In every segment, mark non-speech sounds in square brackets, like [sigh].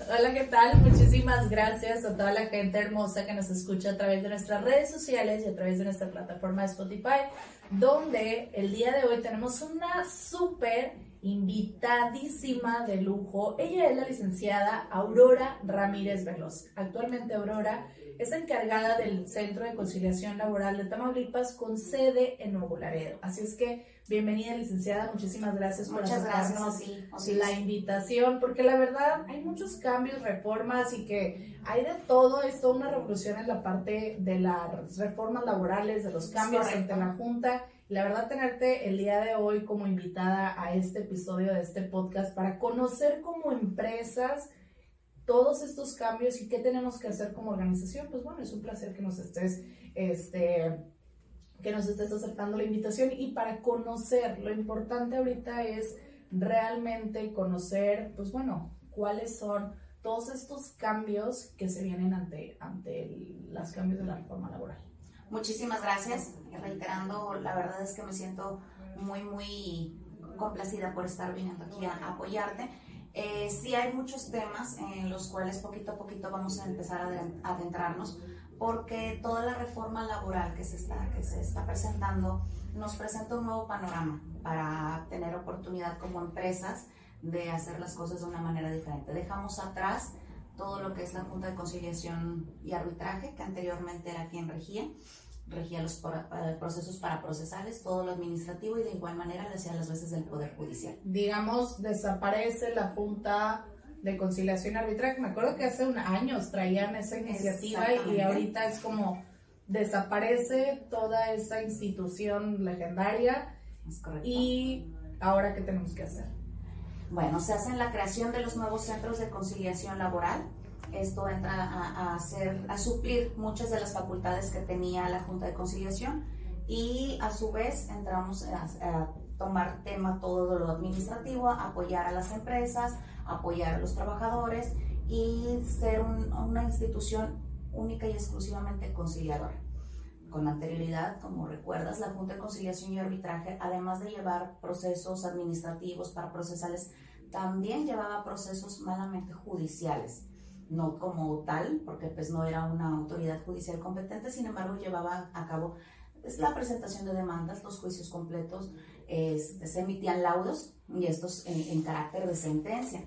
Hola, ¿qué tal? Muchísimas gracias a toda la gente hermosa que nos escucha a través de nuestras redes sociales y a través de nuestra plataforma de Spotify, donde el día de hoy tenemos una súper invitadísima de lujo. Ella es la licenciada Aurora Ramírez Veloz. Actualmente Aurora es encargada del Centro de Conciliación Laboral de Tamaulipas con sede en Nuevo Laredo. Así es que bienvenida licenciada, muchísimas gracias por aceptarnos la invitación, porque la verdad hay muchos cambios, reformas y que hay de todo, es toda una revolución en la parte de las reformas laborales, de los cambios ante la Junta. La verdad, tenerte el día de hoy como invitada a este episodio de este podcast para conocer como empresas todos estos cambios y qué tenemos que hacer como organización, pues bueno, es un placer que nos estés, este, que nos estés aceptando la invitación y para conocer, lo importante ahorita es realmente conocer, pues bueno, cuáles son todos estos cambios que se vienen ante, ante los cambios de la reforma laboral. Muchísimas gracias. Reiterando, la verdad es que me siento muy, muy complacida por estar viniendo aquí a apoyarte. Eh, sí hay muchos temas en los cuales poquito a poquito vamos a empezar a adentrarnos porque toda la reforma laboral que se está, que se está presentando nos presenta un nuevo panorama para tener oportunidad como empresas de hacer las cosas de una manera diferente. Dejamos atrás todo lo que es la Junta de Conciliación y Arbitraje, que anteriormente era quien regía, regía los eh, procesos para procesales, todo lo administrativo y de igual manera le hacía las veces del Poder Judicial. Digamos, desaparece la Junta de Conciliación y Arbitraje. Me acuerdo que hace unos años traían esa iniciativa y ahorita es como desaparece toda esa institución legendaria. Es correcto. Y ahora, ¿qué tenemos que hacer? Bueno, se hace la creación de los nuevos centros de conciliación laboral esto entra a, hacer, a suplir muchas de las facultades que tenía la Junta de Conciliación y a su vez entramos a, tomar tema todo lo administrativo, apoyar a las empresas, apoyar a los trabajadores y ser una institución única y exclusivamente conciliadora. Con anterioridad, como recuerdas, la Junta de Conciliación y Arbitraje, además de llevar procesos administrativos para procesales, también llevaba procesos malamente judiciales no como tal, porque pues no era una autoridad judicial competente, sin embargo llevaba a cabo pues, la presentación de demandas, los juicios completos, este, se emitían laudos y estos en, carácter de sentencia.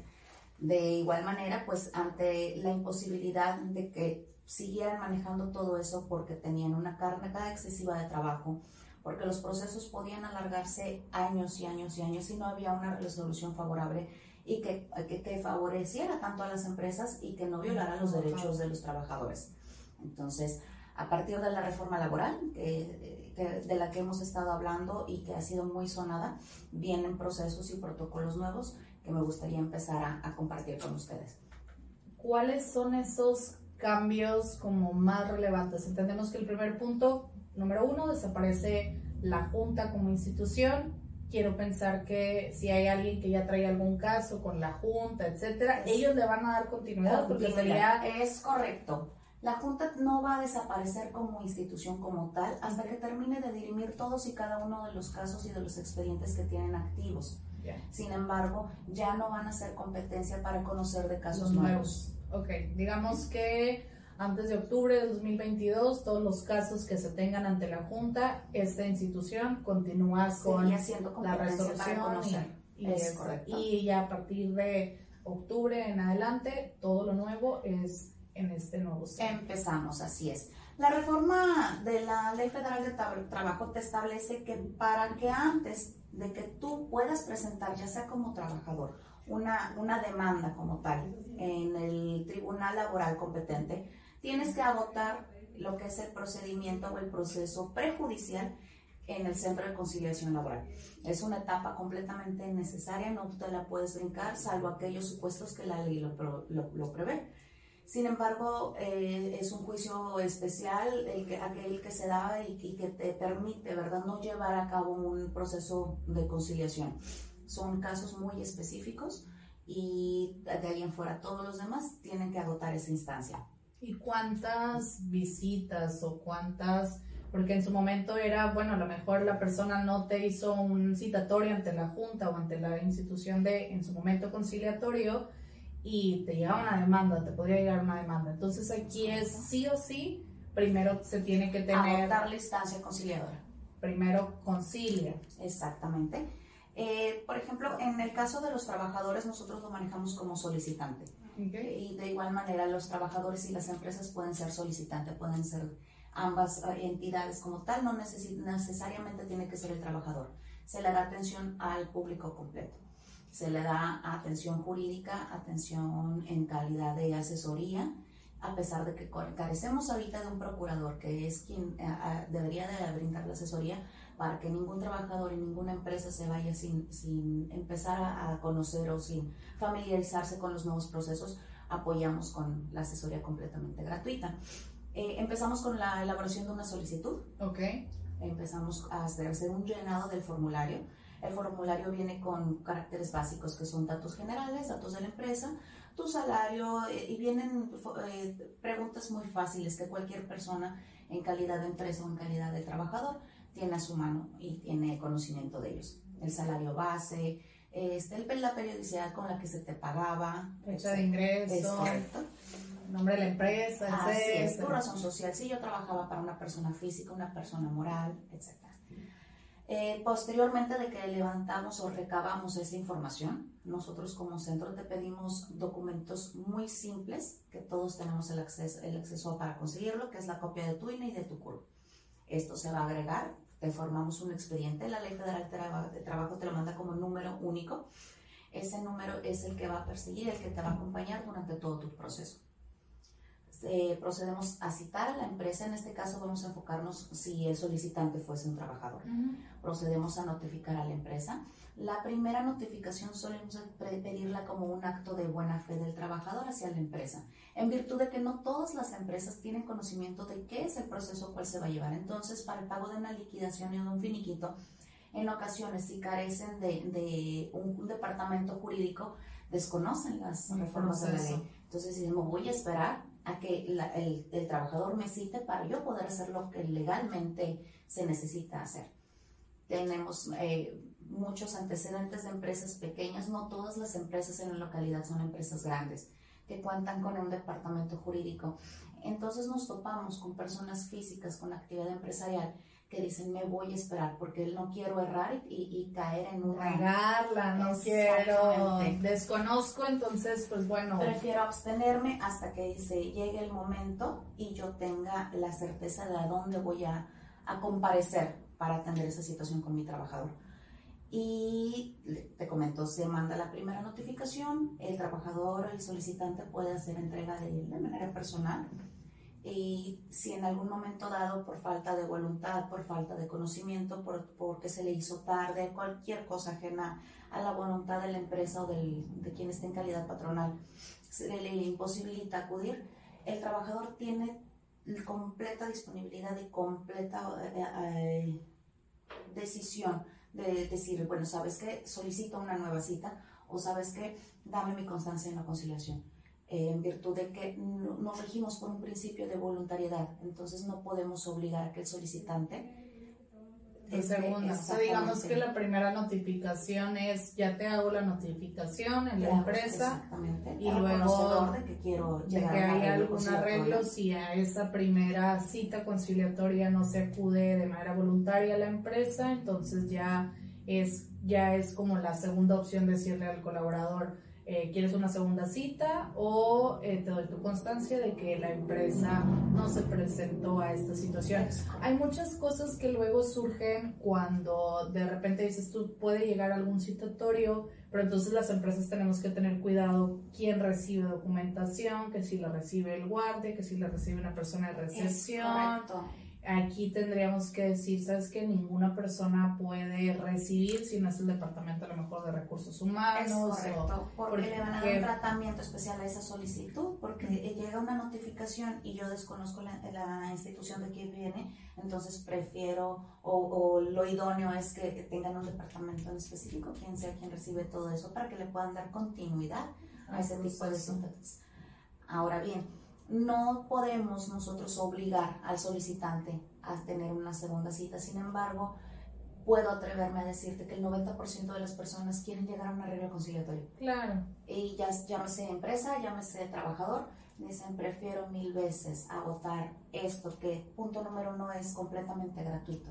De igual manera, pues ante la imposibilidad de que siguieran manejando todo eso porque tenían una carga excesiva de trabajo, porque los procesos podían alargarse años y años y años y no había una resolución favorable y que, que, favoreciera tanto a las empresas y que no violara los derechos de los trabajadores. Entonces, a partir de la reforma laboral, que, de la que hemos estado hablando y que ha sido muy sonada, vienen procesos y protocolos nuevos que me gustaría empezar a, a compartir con ustedes. ¿Cuáles son esos cambios como más relevantes? Entendemos que el primer punto, número uno, desaparece la Junta como institución, quiero pensar que si hay alguien que ya trae algún caso con la Junta, etcétera, ellos le van a dar continuidad porque sería... Es correcto. La Junta no va a desaparecer como institución como tal hasta que termine de dirimir todos y cada uno de los casos y de los expedientes que tienen activos. Sin embargo, ya no van a ser competencia para conocer de casos nuevos. Ok, digamos que antes de octubre de 2022, todos los casos que se tengan ante la Junta, esta institución continúa con la resolución y, y, ya a partir de octubre en adelante, todo lo nuevo es en este nuevo. Empezamos, así es. La reforma de la Ley Federal de Trabajo te establece que para que antes de que tú puedas presentar, ya sea como trabajador, una, una demanda como tal en el tribunal laboral competente, tienes que agotar lo que es el procedimiento o el proceso prejudicial en el centro de conciliación laboral. Es una etapa completamente necesaria, no te la puedes brincar, salvo aquellos supuestos que la ley lo, prevé. Sin embargo, eh, es un juicio especial el que, aquel que se da y, y, que te permite, ¿verdad?, no llevar a cabo un proceso de conciliación. Son casos muy específicos y de ahí en fuera todos los demás tienen que agotar esa instancia. ¿Y cuántas visitas o cuántas, porque en su momento era, bueno, a lo mejor la persona no te hizo un citatorio ante la junta o ante la institución de, en su momento conciliatorio, y te llega una demanda, te podría llegar una demanda. Entonces aquí es sí o sí, primero se tiene que tener... Adoptar la instancia conciliadora. Primero concilia. Exactamente. Eh, por ejemplo, en el caso de los trabajadores, nosotros lo manejamos como solicitante. Y de igual manera, los trabajadores y las empresas pueden ser solicitantes, pueden ser ambas eh, entidades como tal, no necesariamente tiene que ser el trabajador. Se le da atención al público completo. Se le da atención jurídica, atención en calidad de asesoría, a pesar de que carecemos ahorita de un procurador que es quien eh, debería de brindar la asesoría para que ningún trabajador y ninguna empresa se vaya sin, sin empezar a, conocer o sin familiarizarse con los nuevos procesos, apoyamos con la asesoría completamente gratuita. Eh, empezamos con la elaboración de una solicitud. Ok. Empezamos a hacer un llenado del formulario. El formulario viene con caracteres básicos que son datos generales, datos de la empresa, tu salario eh, y vienen eh, preguntas muy fáciles que cualquier persona en calidad de empresa o en calidad de trabajador tiene a su mano y tiene conocimiento de ellos. El salario base, este, la periodicidad con la que se te pagaba. Fecha de ingreso. Nombre de la empresa, Así es, tu razón social. Si yo trabajaba para una persona física, una persona moral, etc. Eh, posteriormente de que levantamos o recabamos esa información, nosotros como centro te pedimos documentos muy simples, que todos tenemos el acceso, el acceso para conseguirlo, que es la copia de tu INE y de tu CURP. Esto se va a agregar te formamos un expediente, la Ley Federal de Trabajo te lo manda como número único. Ese número es el que va a perseguir, el que te va a acompañar durante todo tu proceso. Eh, procedemos a citar a la empresa, en este caso vamos a enfocarnos si el solicitante fuese un trabajador. Procedemos a notificar a la empresa la primera notificación solemos pedirla como un acto de buena fe del trabajador hacia la empresa, en virtud de que no todas las empresas tienen conocimiento de qué es el proceso cual se va a llevar. Entonces, para el pago de una liquidación y de un finiquito, en ocasiones, si carecen de, un, departamento jurídico, desconocen las reformas de la ley. Entonces, decimos, voy a esperar a que el, el trabajador me cite para yo poder hacer lo que legalmente se necesita hacer. Tenemos eh, muchos antecedentes de empresas pequeñas, no todas las empresas en la localidad son empresas grandes que cuentan con un departamento jurídico. Entonces nos topamos con personas físicas con actividad empresarial que dicen me voy a esperar porque no quiero errar y, caer en una... Regarla, no quiero, desconozco, entonces pues bueno. Prefiero abstenerme hasta que se llegue el momento y yo tenga la certeza de a dónde voy a, a comparecer para atender esa situación con mi trabajador. Y te comento, se manda la primera notificación, el trabajador, el solicitante puede hacer entrega de, de manera personal y si en algún momento dado por falta de voluntad, por falta de conocimiento, por, porque se le hizo tarde, cualquier cosa ajena a la voluntad de la empresa o del, de quien esté en calidad patronal, se le imposibilita acudir, el trabajador tiene completa disponibilidad y completa eh, eh, decisión de decir, bueno, ¿sabes qué? Solicito una nueva cita o ¿sabes qué? Dame mi constancia en la conciliación. Eh, en virtud de que nos regimos por un principio de voluntariedad, entonces no podemos obligar a que el solicitante la segunda. digamos que la primera notificación es ya te hago la notificación en la empresa y luego de que quiero de que hay algún arreglo si a esa primera cita conciliatoria no se acude de manera voluntaria a la empresa, entonces ya es ya es como la segunda opción decirle al colaborador eh, quieres una segunda cita o eh, te doy tu constancia de que la empresa no se presentó a esta situación. Hay muchas cosas que luego surgen cuando de repente dices tú puede llegar algún citatorio, pero entonces las empresas tenemos que tener cuidado quién recibe documentación, que si lo recibe el guardia, que si lo recibe una persona de recepción aquí tendríamos que decir, ¿sabes que Ninguna persona puede recibir si no es el departamento a lo mejor de recursos humanos. Es correcto, porque, le van a dar un tratamiento especial a esa solicitud, porque llega una notificación y yo desconozco la, institución de quién viene, entonces prefiero o, lo idóneo es que tengan un departamento en específico, quien sea quien recibe todo eso, para que le puedan dar continuidad a ese tipo de síntomas. Ahora bien, no podemos nosotros obligar al solicitante a tener una segunda cita, sin embargo, puedo atreverme a decirte que el 90% de las personas quieren llegar a un arreglo conciliatorio. Claro. Y ya llámese empresa, llámese trabajador, dicen prefiero mil veces agotar esto que punto número uno es completamente gratuito.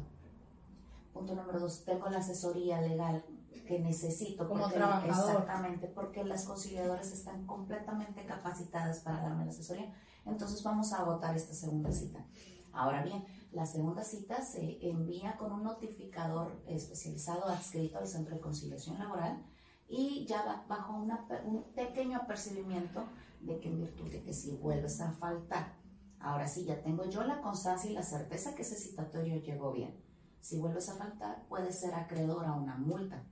Punto número dos, tengo la asesoría legal que necesito. Como porque- trabajador. Exactamente, porque las conciliadoras están completamente capacitadas para darme la asesoría. Entonces vamos a agotar esta segunda cita. Ahora bien, la segunda cita se envía con un notificador especializado adscrito al Centro de Conciliación Laboral y ya va bajo una un pequeño apercibimiento de que en virtud de que si vuelves a faltar, ahora sí ya tengo yo la constancia y la certeza que ese citatorio llegó bien. Si vuelves a faltar, puedes ser acreedor a una multa.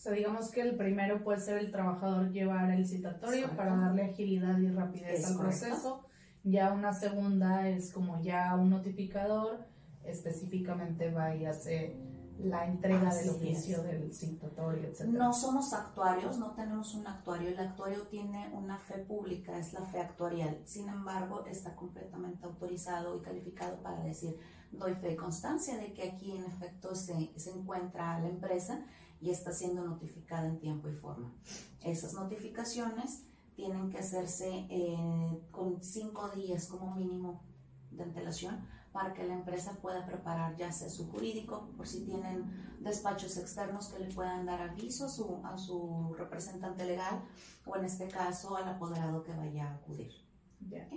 O sea, digamos que el primero puede ser el trabajador llevar el citatorio Correcto. para darle agilidad y rapidez al proceso. Ya una segunda es como ya un notificador específicamente va y hace la entrega del Así oficio es. del citatorio, etc. No somos actuarios, no tenemos un actuario. El actuario tiene una fe pública, es la fe actuarial. Sin embargo, está completamente autorizado y calificado para decir, doy fe y constancia de que aquí en efecto se, se encuentra la empresa y está siendo notificada en tiempo y forma. Esas notificaciones tienen que hacerse eh, con cinco días como mínimo de antelación para que la empresa pueda preparar ya sea su jurídico, por si tienen despachos externos que le puedan dar aviso a su, a su representante legal o en este caso al apoderado que vaya a acudir. Ya.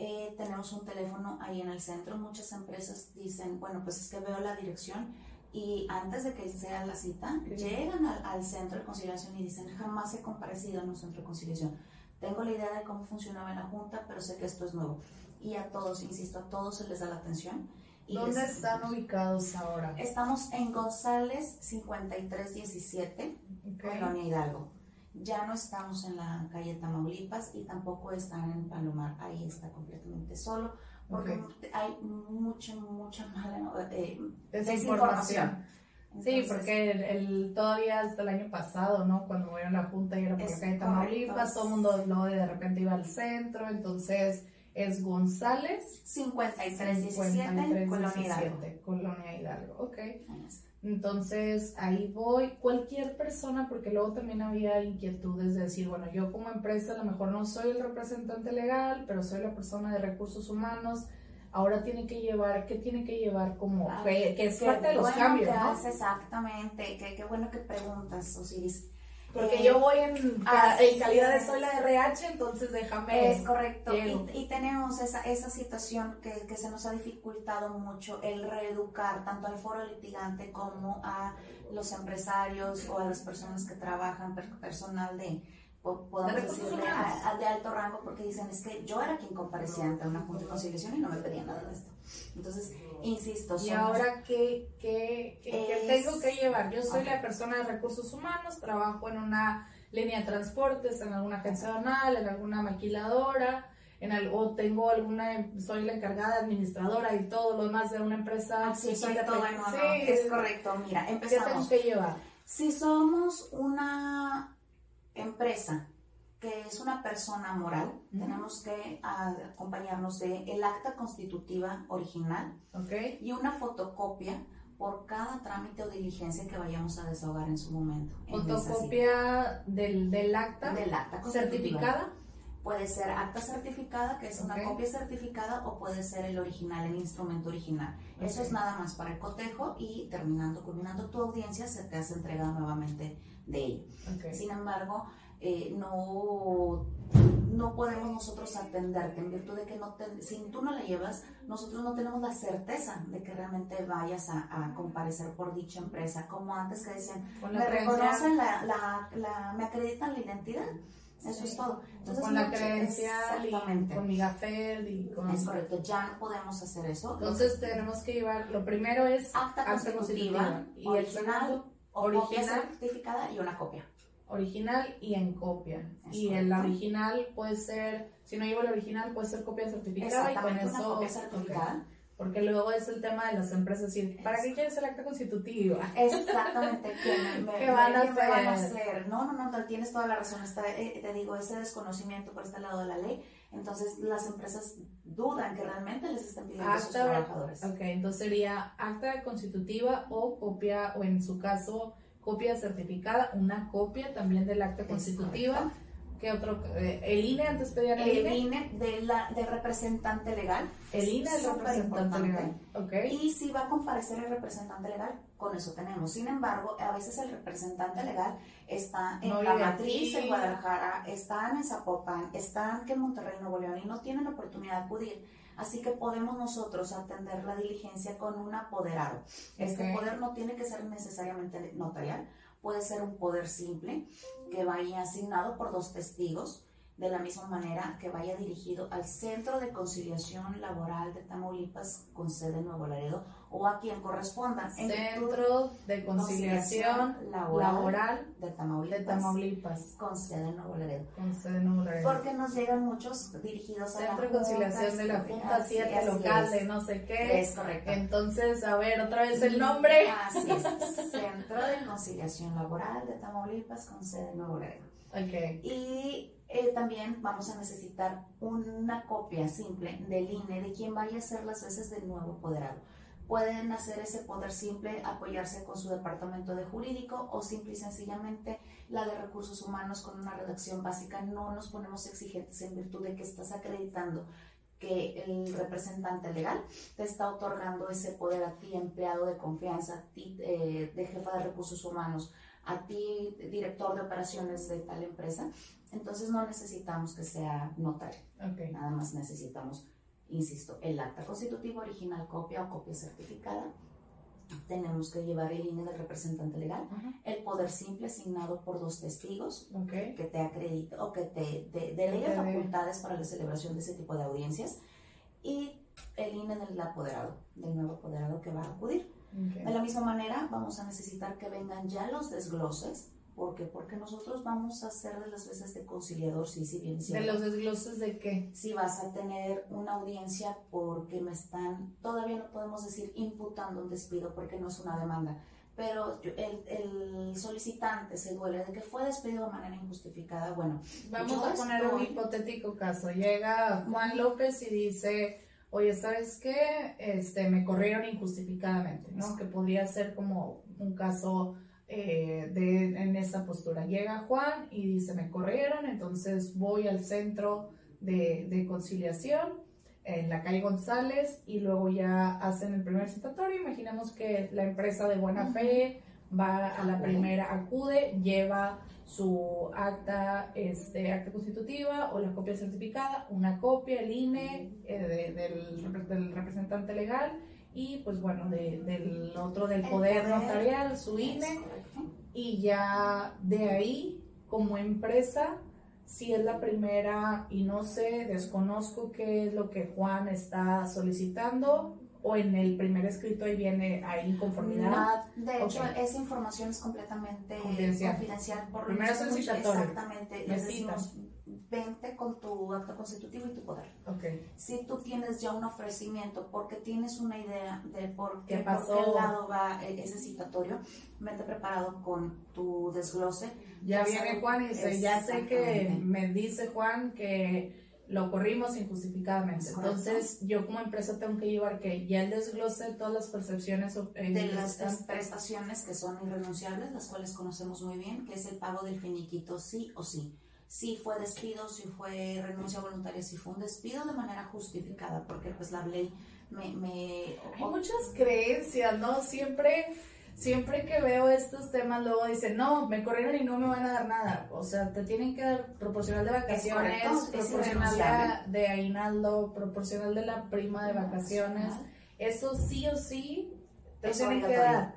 Eh, tenemos un teléfono ahí en el centro. Muchas empresas dicen, bueno, pues es que veo la dirección y antes de que sea la cita, Ok. llegan al, al centro de conciliación y dicen, jamás he comparecido en un centro de conciliación. Tengo la idea de cómo funcionaba en la Junta, pero sé que esto es nuevo. Y a todos, insisto, a todos se les da la atención. Y ¿Dónde les- están ubicados ahora? Estamos en González 5317, Ok. Colonia Hidalgo. Ya no estamos en la calle Tamaulipas y tampoco están en Palomar. Ahí está completamente solo porque hay mucha, mucha mala eh, Desinformación. Sí, porque el, el- todavía hasta el año pasado, ¿no? Cuando era la junta y era por calle correcto. Tamaulipas, todo el mundo luego de repente iba al centro, entonces es González 5317, Colonia Hidalgo. 5317, Colonia Hidalgo, ok. Ahí está. Entonces ahí voy, cualquier persona, porque luego también había inquietudes de decir, bueno, yo como empresa a lo mejor no soy el representante legal, pero soy la persona de recursos humanos, ahora tiene que llevar, ¿qué tiene que llevar como, Ah, que, que es parte de los bueno cambios, exactamente. Qué, qué bueno que preguntas, Osiris. Porque yo voy en, así en calidad de soy la RH, entonces déjame. Es correcto. Y, y tenemos esa, esa situación que, que se nos ha dificultado mucho, el reeducar tanto al foro litigante como a los empresarios o a las personas que trabajan, per- personal de, podemos decirle, a- a de alto rango, porque dicen, es que yo era quien comparecía ante una junta de conciliación y no me pedía nada de esto. Entonces, insisto, Y ahora, ¿qué, qué, qué- qué Es- tengo que llevar? Yo soy Ok. la persona de recursos humanos, trabajo en una línea de transportes, en alguna agencia aduanal, en alguna maquiladora, en algo, tengo alguna, soy la encargada administradora y todo lo demás de una empresa. Así soy soy todo en sí. Es correcto. Mira, ¿Qué empezamos. tengo que llevar? Si somos una empresa que es una persona moral, tenemos que acompañarnos de el acta constitutiva original ¿Ok? y una fotocopia por cada trámite o diligencia que vayamos a desahogar en su momento. Fotocopia del, del acta del acta certificada. Puede ser acta certificada, que es una copia certificada, o puede ser el original, el instrumento original. Eso es nada más para el cotejo y terminando, culminando tu audiencia, se te hace entrega nuevamente de ello. Ok. Sin embargo, eh, no, no podemos nosotros atenderte en virtud de que no te- si tú no la llevas, nosotros no tenemos la certeza de que realmente vayas a, a comparecer por dicha empresa, como antes que decían, me reconocen la, la, la- me acreditan la identidad. Eso es todo. Entonces, con la credencial y con mi gafel y con... Es correcto, ya no podemos hacer eso. Entonces tenemos que llevar, lo primero es acta acta constitutiva, y el original, segundo o copia original. certificada y una copia. original y en copia. Es y el correcto. original puede ser, si no llevo el original, puede ser copia certificada y con Exactamente, una eso... copia certificada. Porque luego es el tema de las empresas decir, ¿para qué quieres el acta constitutiva? Exactamente, [laughs] me, me- ¿Qué van a me van a hacer? hacer? No, no, no, tienes toda la razón. Está, eh, te digo, ese desconocimiento por este lado de la ley Entonces las empresas dudan que realmente les estén pidiendo a sus trabajadores. Ok, entonces sería acta constitutiva o copia, o en su caso, copia certificada, una copia también del acta constitutiva. ¿Qué otro? Eh, ¿El INE antes pedían el, el INE? de la, del representante legal. El INE es representante legal. Okay. Y si va a comparecer el representante legal, con eso tenemos. Sin embargo, a veces el representante legal está en la matriz en Guadalajara, está en Zapopan, está en Monterrey, Nuevo León y no tienen la oportunidad de acudir. Así que podemos nosotros atender la diligencia con un apoderado. Este poder no tiene que ser necesariamente notarial puede ser un poder simple que vaya asignado por dos testigos, de la misma manera que vaya dirigido al Centro de Conciliación Laboral de Tamaulipas con sede en Nuevo Laredo o a quien corresponda. Centro de Conciliación, Laboral, de, Tamaulipas, con sede en Nuevo Laredo. Con sede en Nuevo Laredo. Porque nos llegan muchos dirigidos a Centro de Conciliación de la Junta 7 local de no sé qué. Es correcto. Entonces, a ver, otra vez el nombre. Así es. [laughs] Centro de Conciliación Laboral de Tamaulipas con sede en Nuevo Laredo. Okay. Y eh, también vamos a necesitar una copia simple del INE de quien vaya a ser las veces del nuevo apoderado pueden hacer ese poder simple, apoyarse con su departamento de jurídico o simple y sencillamente la de recursos humanos con una redacción básica. No nos ponemos exigentes en virtud de que estás acreditando que el representante legal te está otorgando ese poder a ti, empleado de confianza, a ti, eh, de jefa de recursos humanos, a ti, director de operaciones de tal empresa. Entonces no necesitamos que sea notario. Nada más necesitamos insisto, el acta constitutiva original, copia o copia certificada. Tenemos que llevar el INE del representante legal, el poder simple asignado por dos testigos que te acredite o que te, delegue facultades para la celebración de ese tipo de audiencias y el INE del apoderado, del nuevo apoderado que va a acudir. De la misma manera, vamos a necesitar que vengan ya los desgloses ¿Por qué? Porque nosotros vamos a hacer de las veces de conciliador, sí, sí, bien ¿De los desgloses de qué? Si vas a tener una audiencia porque me están, todavía no podemos decir imputando un despido porque no es una demanda, pero el, el, solicitante se duele de que fue despedido de manera injustificada. Bueno, vamos a poner un hipotético caso. Llega Juan López y dice, oye, ¿sabes qué? Este, me corrieron injustificadamente, ¿no? Que podría ser como un caso eh, de, en esa postura. Llega Juan y dice, me corrieron, entonces voy al centro de, de, conciliación en la calle González y luego ya hacen el primer citatorio. Imaginemos que la empresa de buena fe va a la primera, acude, lleva su acta, este, acta constitutiva o la copia certificada, una copia, el INE eh, del, del representante legal y pues bueno, del otro del poder, notarial, su INE, y ya de ahí como empresa, si es la primera y no sé, desconozco qué es lo que Juan está solicitando, o en el primer escrito ahí viene ahí inconformidad. de hecho, esa información es completamente confidencial. por Primero solicitatorio. Exactamente. Les decimos, vente con tu acto constitutivo y tu poder. Okay. Si tú tienes ya un ofrecimiento porque tienes una idea de por qué, por qué lado va e-, ese citatorio, vente preparado con tu desglose. Ya, viene Juan y dice, ya sé que me dice Juan que lo corrimos injustificadamente. Entonces, yo como empresa tengo que llevar que ya el desglose de todas las percepciones de las prestaciones que son irrenunciables, las cuales conocemos muy bien, que es el pago del finiquito sí o sí si fue despido, si fue renuncia voluntaria, si fue un despido de manera justificada, porque pues la ley me... me Hay muchas creencias, ¿no? Siempre, siempre que veo estos temas, luego dicen, no, me corrieron y no me van a dar nada. O sea, te tienen que dar proporcional de vacaciones, proporcional de, de aguinaldo, proporcional de la prima de vacaciones. Eso sí o sí es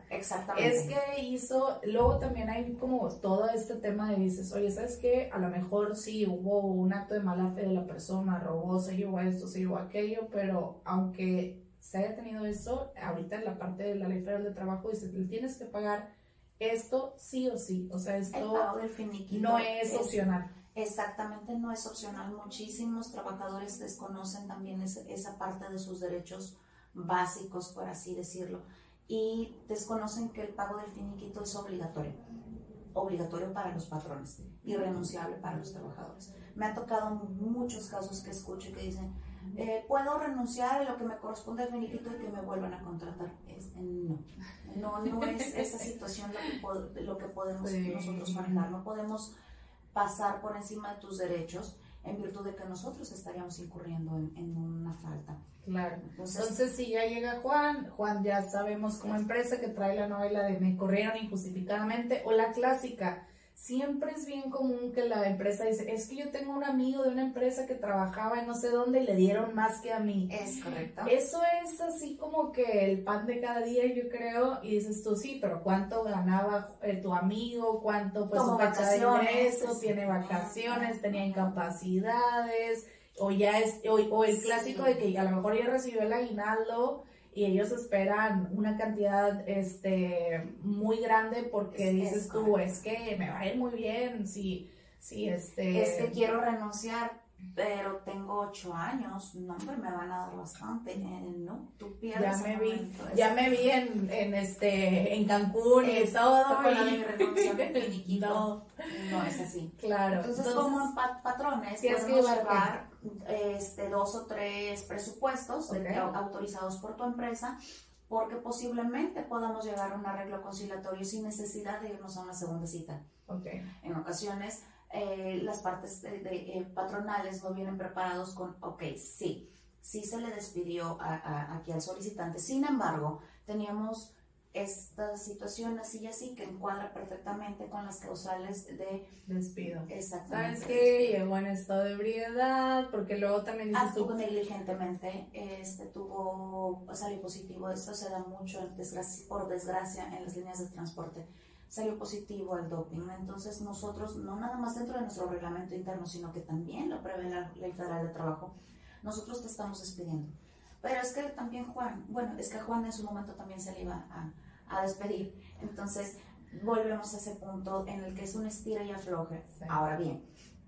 Exactamente. Es que hizo, luego también hay como todo este tema de dices, oye, ¿sabes qué? A lo mejor sí hubo un acto de mala fe de la persona, robó, se llevó esto, se llevó aquello, pero aunque se haya tenido eso, ahorita en la parte de la ley federal de trabajo dice, tienes que pagar esto sí o sí. O sea, esto no es, opcional. Exactamente, no es opcional. Muchísimos trabajadores desconocen también esa parte de sus derechos básicos, por así decirlo y desconocen que el pago del finiquito es obligatorio, obligatorio para los patrones y renunciable para los trabajadores. Me ha tocado muchos casos que escucho que dicen, eh, puedo renunciar a lo que me corresponde al finiquito y que me vuelvan a contratar. Es, no, no, no es [laughs] esa situación lo que, lo que podemos nosotros manejar. No podemos pasar por encima de tus derechos en virtud de que nosotros estaríamos incurriendo en, una falta. Claro. Entonces, si ya llega Juan, Juan ya sabemos como empresa que trae la novela de me corrieron injustificadamente o la clásica, siempre es bien común que la empresa dice, es que yo tengo un amigo de una empresa que trabajaba en no sé dónde y le dieron más que a mí. Es correcto. Eso es así como que el pan de cada día, yo creo, y dices tú, sí, pero ¿cuánto ganaba eh, tu amigo? ¿Cuánto fue su fecha de ingreso? ¿Tiene vacaciones? ¿Tenía incapacidades? O ya es, o, el clásico de que a lo mejor ya recibió el aguinaldo y ellos esperan una cantidad este muy grande porque dices tú es que me va a ir muy bien si si este es que quiero renunciar pero tengo ocho años, no, hombre, me van a dar bastante, eh, no, tú pierdes. Ya me vi, ya me vi en, en, este, en Cancún y todo. Y... [laughs] no, no es así. Claro. Entonces, como patrones, podemos llevar este, dos o tres presupuestos autorizados por tu empresa porque posiblemente podamos llegar a un arreglo conciliatorio sin necesidad de irnos a una segunda cita. Okay. En ocasiones eh, las partes de, eh, patronales no vienen preparados con, ok, sí, sí se le despidió aquí al solicitante, sin embargo, teníamos esta situación así y así que encuadra perfectamente con las causales de despido. Exactamente. ¿Sabes qué? Llegó en estado de ebriedad, porque luego también dices Actuó negligentemente, este tuvo, salió positivo, esto se da mucho por desgracia en las líneas de transporte salió positivo al doping. Entonces nosotros, no nada más dentro de nuestro reglamento interno, sino que también lo prevé la Ley Federal de Trabajo, nosotros te estamos despidiendo. Pero es que también Juan, bueno, es que Juan en su momento también se le iba a, a despedir. Entonces volvemos a ese punto en el que es un estira y afloje. Ahora bien,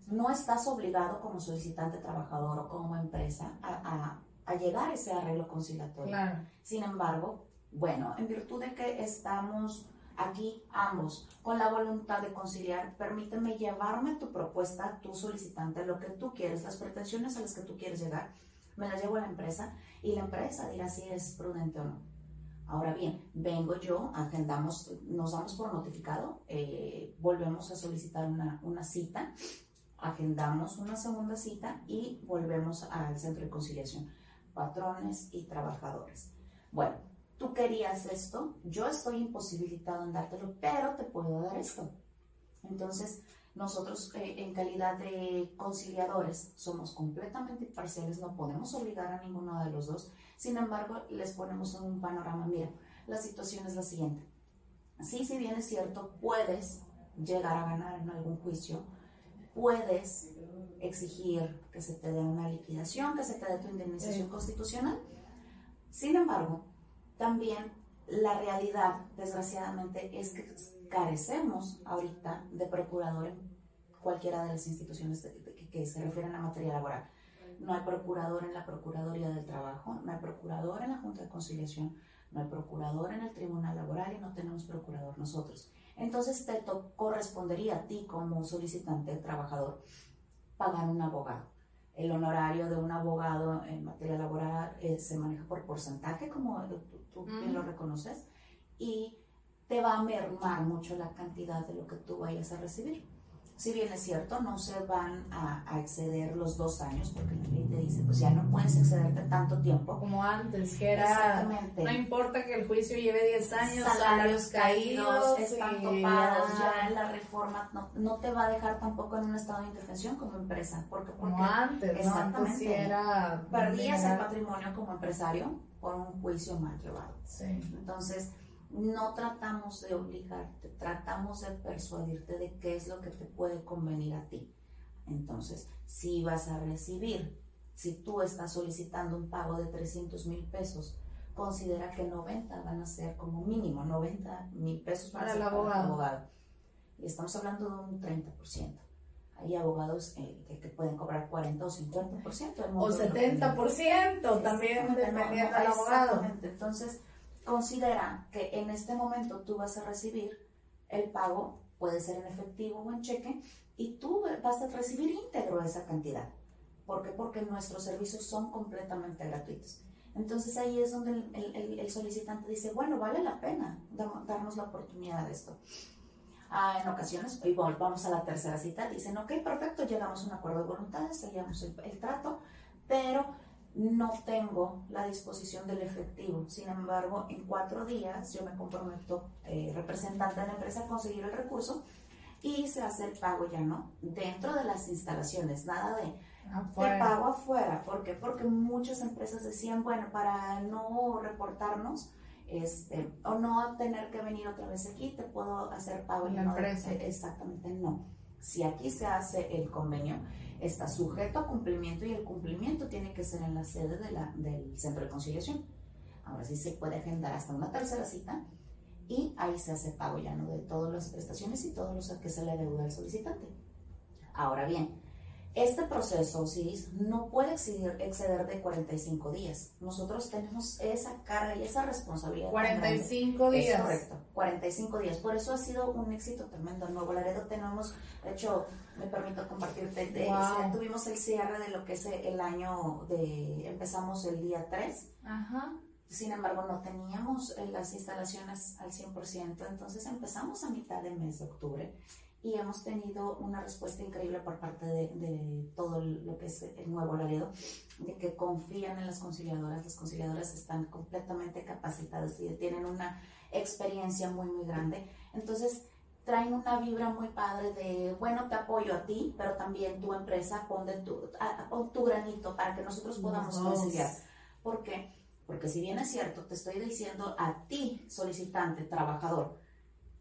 no estás obligado como solicitante trabajador o como empresa a, a, a llegar a ese arreglo conciliatorio. Claro. Sin embargo, bueno, en virtud de que estamos aquí ambos, con la voluntad de conciliar, permíteme llevarme tu propuesta, tu solicitante, lo que tú quieres, las pretensiones a las que tú quieres llegar, me las llevo a la empresa y la empresa dirá si es prudente o no. Ahora bien, vengo yo, agendamos, nos damos por notificado, eh, volvemos a solicitar una, una cita, agendamos una segunda cita y volvemos al centro de conciliación, patrones y trabajadores. Bueno, tú querías esto, yo estoy imposibilitado en dártelo, pero te puedo dar esto. Entonces, nosotros eh, en calidad de conciliadores somos completamente imparciales, no podemos obligar a ninguno de los dos. Sin embargo, les ponemos en un panorama, mira, la situación es la siguiente. Sí, si bien es cierto, puedes llegar a ganar en algún juicio, puedes exigir que se te dé una liquidación, que se te dé tu indemnización constitucional. Sin embargo, también la realidad, desgraciadamente, es que carecemos ahorita de procurador en cualquiera de las instituciones que, se refieren a materia laboral. No hay procurador en la Procuraduría del Trabajo, no hay procurador en la Junta de Conciliación, no hay procurador en el Tribunal Laboral y no tenemos procurador nosotros. Entonces te correspondería a ti como solicitante trabajador pagar un abogado. El honorario de un abogado en materia laboral eh, se maneja por porcentaje, como tú bien lo reconoces, y te va a mermar mucho la cantidad de lo que tú vayas a recibir. Si bien es cierto, no se van a, exceder los dos años, porque la ley te dice, pues ya no puedes excederte tanto tiempo. Como antes, que era, no importa que el juicio lleve 10 años, salarios, caídos, están topados, ya en la reforma no, no, te va a dejar tampoco en un estado de indefensión como empresa. Porque, como antes, exactamente, perdías el patrimonio como empresario por un juicio mal llevado. Entonces, no tratamos de obligarte, tratamos de persuadirte de qué es lo que te puede convenir a ti. Entonces, si vas a recibir, si tú estás solicitando un pago de 300 mil pesos, considera que 90 van a ser como mínimo, 90 mil pesos para, el abogado. Y estamos hablando de un 30%. Hay abogados eh, que, pueden cobrar 40 o 50%. O 70% también, dependiendo del abogado. Entonces, considera que en este momento tú vas a recibir el pago puede ser en efectivo o en cheque, y tú vas a recibir íntegro esa cantidad. ¿Por qué? Porque nuestros servicios son completamente gratuitos. Entonces ahí es donde el, solicitante dice, bueno, vale la pena darnos la oportunidad de esto. Ah, en ocasiones, y vamos a la tercera cita, dicen, ok, perfecto, llegamos a un acuerdo de voluntades, seguimos el, el trato, pero no tengo la disposición del efectivo. Sin embargo, en cuatro días yo me comprometo, eh, representante de la empresa, a conseguir el recurso y se hace el pago ya, ¿no? Dentro de las instalaciones, nada de te pago afuera. ¿Por qué? Porque muchas empresas decían, bueno, para no reportarnos este, o no tener que venir otra vez aquí, te puedo hacer pago en la empresa. Exactamente, no. Si aquí se hace el convenio, está sujeto a cumplimiento y el cumplimiento tiene que ser en la sede del centro de conciliación. Ahora sí se puede agendar hasta una tercera cita y ahí se hace pago ya no de todas las prestaciones y todos los que se le deuda al solicitante. Ahora bien, este proceso, sí, no puede exceder, exceder de 45 días. Nosotros tenemos esa carga y esa responsabilidad. 45 días. Es correcto, 45 días. Por eso ha sido un éxito tremendo. En Nuevo Laredo tenemos, de hecho, me permito compartirte, de, tuvimos el cierre de lo que es el año de, empezamos el día 3. Ajá. Sin embargo, no teníamos eh, las instalaciones al 100%, entonces empezamos a mitad de mes de octubre y hemos tenido una respuesta increíble por parte de, de, todo lo que es el nuevo Laredo, de que confían en las conciliadoras. Las conciliadoras están completamente capacitadas y tienen una experiencia muy, muy grande. Entonces, traen una vibra muy padre de, bueno, te apoyo a ti, pero también tu empresa pon, tu, tu granito para que nosotros podamos conciliar. ¿Por qué? Porque si bien es cierto, te estoy diciendo a ti, solicitante, trabajador,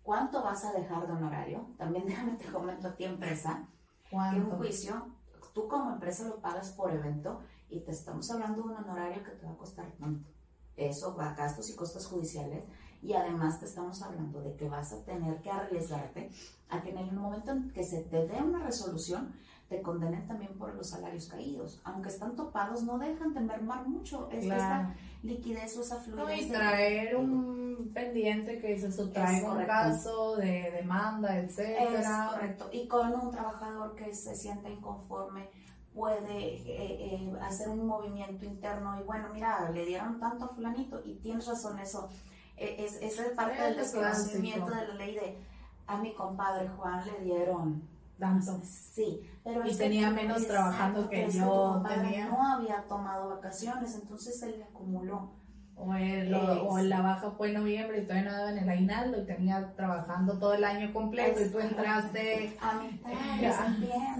¿Cuánto vas a dejar de honorario? También [laughs] déjame te comento a ti, empresa. ¿Cuánto? En un juicio, tú como empresa lo pagas por evento y te estamos hablando de un honorario que te va a costar tanto. Eso va a gastos y costos judiciales y además te estamos hablando de que vas a tener que arriesgarte a que en el momento en que se te dé una resolución, te condenen también por los salarios caídos. Aunque están topados, no dejan de mermar mucho esta liquidez o esa fluidez. y traer un pendiente que dice eso, trae un caso de demanda, etcétera. Es correcto. Y con un trabajador que se siente inconforme puede eh, eh, hacer un movimiento interno y bueno, mira, le dieron tanto a fulanito y tienes razón, eso e, es, es parte del desconocimiento de la ley de a mi compadre Juan le dieron tanto. Sí, pero y tenía menos trabajando que yo tenía. No había tomado vacaciones, entonces se le acumuló. O, el, o, la baja fue en noviembre y todavía no daban el aguinaldo y tenía trabajando todo el año completo y tú entraste a mitad,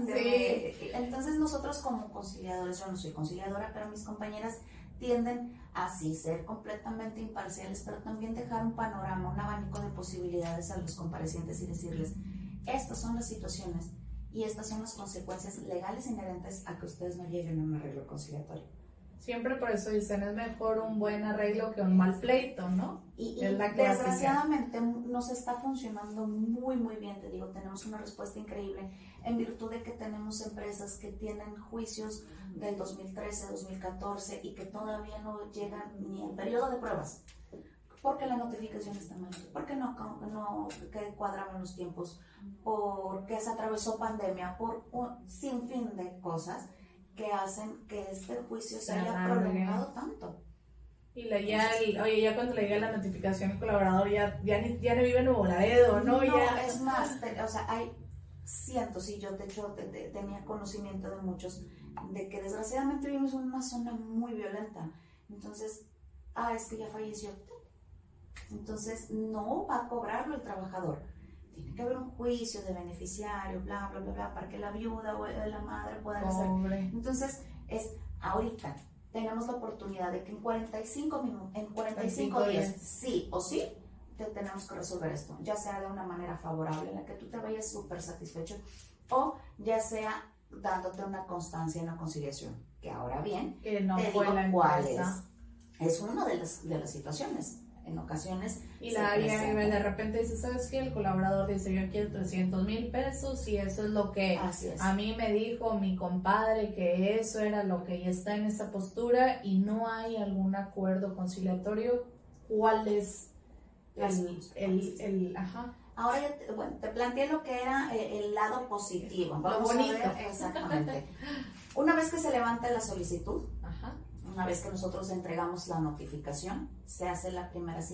[laughs] sí. Entonces nosotros como conciliadores, yo no soy conciliadora, pero mis compañeras tienden a sí ser completamente imparciales, pero también dejar un panorama, un abanico de posibilidades a los comparecientes y decirles, estas son las situaciones y estas son las consecuencias legales inherentes a que ustedes no lleguen a un arreglo conciliatorio. Siempre por eso dicen, es mejor un buen arreglo que un mal pleito, ¿no? Y, desgraciadamente nos está funcionando muy, muy bien, te digo, tenemos una respuesta increíble en virtud de que tenemos empresas que tienen juicios del 2013, 2014 y que todavía no llegan ni en periodo de pruebas porque la notificación está mal, porque no, no que cuadraban los tiempos, porque se atravesó pandemia, por un sinfín de cosas que hacen que este juicio se haya prolongado tanto. Y leía oye, ya cuando leía la notificación el colaborador ya, ya, ni, ya no vive en Nuevo Laredo, ¿no? No, es más, o sea, hay cientos, y yo de hecho tenía conocimiento de muchos, de que desgraciadamente vivimos en una zona muy violenta. Entonces, ah, es que ya falleció, entonces, no va a cobrarlo el trabajador. Tiene que haber un juicio de beneficiario, bla, bla, bla, bla, para que la viuda o la madre puedan hacer. Entonces, es ahorita. Tenemos la oportunidad de que en 45 minutos, en 45 días, sí o sí, te tenemos que resolver esto. Ya sea de una manera favorable en la que tú te vayas súper satisfecho o ya sea dándote una constancia en la conciliación. Que ahora bien, que no te digo cuál es. Es una de las, de las situaciones en ocasiones. Y la área de repente dice, ¿sabes qué? El colaborador dice, yo quiero 300 mil pesos y eso es lo que es. a mí me dijo mi compadre que eso era lo que ya está en esa postura y no hay algún acuerdo conciliatorio. ¿Cuál es el, el, ajá? Ahora bueno, te, planteé lo que era eh, el, lado positivo. Lo bonito. Exactamente. Una vez que se levanta la solicitud, una vez que nosotros entregamos la notificación, se hace la primera